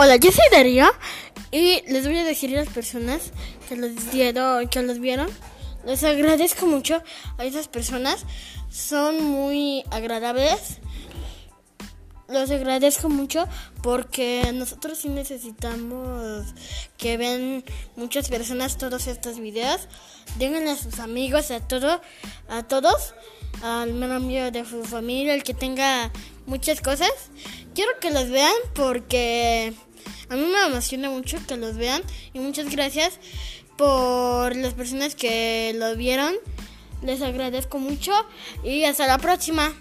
Hola, yo soy Darío y les voy a decir a las personas que los dieron, que los vieron. Les agradezco mucho a esas personas. Son muy agradables. Los agradezco mucho porque nosotros sí necesitamos que vean muchas personas todos estos videos. Díganle a sus amigos, a todo, a todos, al miembro de su familia, el que tenga muchas cosas. Quiero que los vean porque a mí me emociona mucho que los vean y muchas gracias por las personas que lo vieron. Les agradezco mucho y hasta la próxima.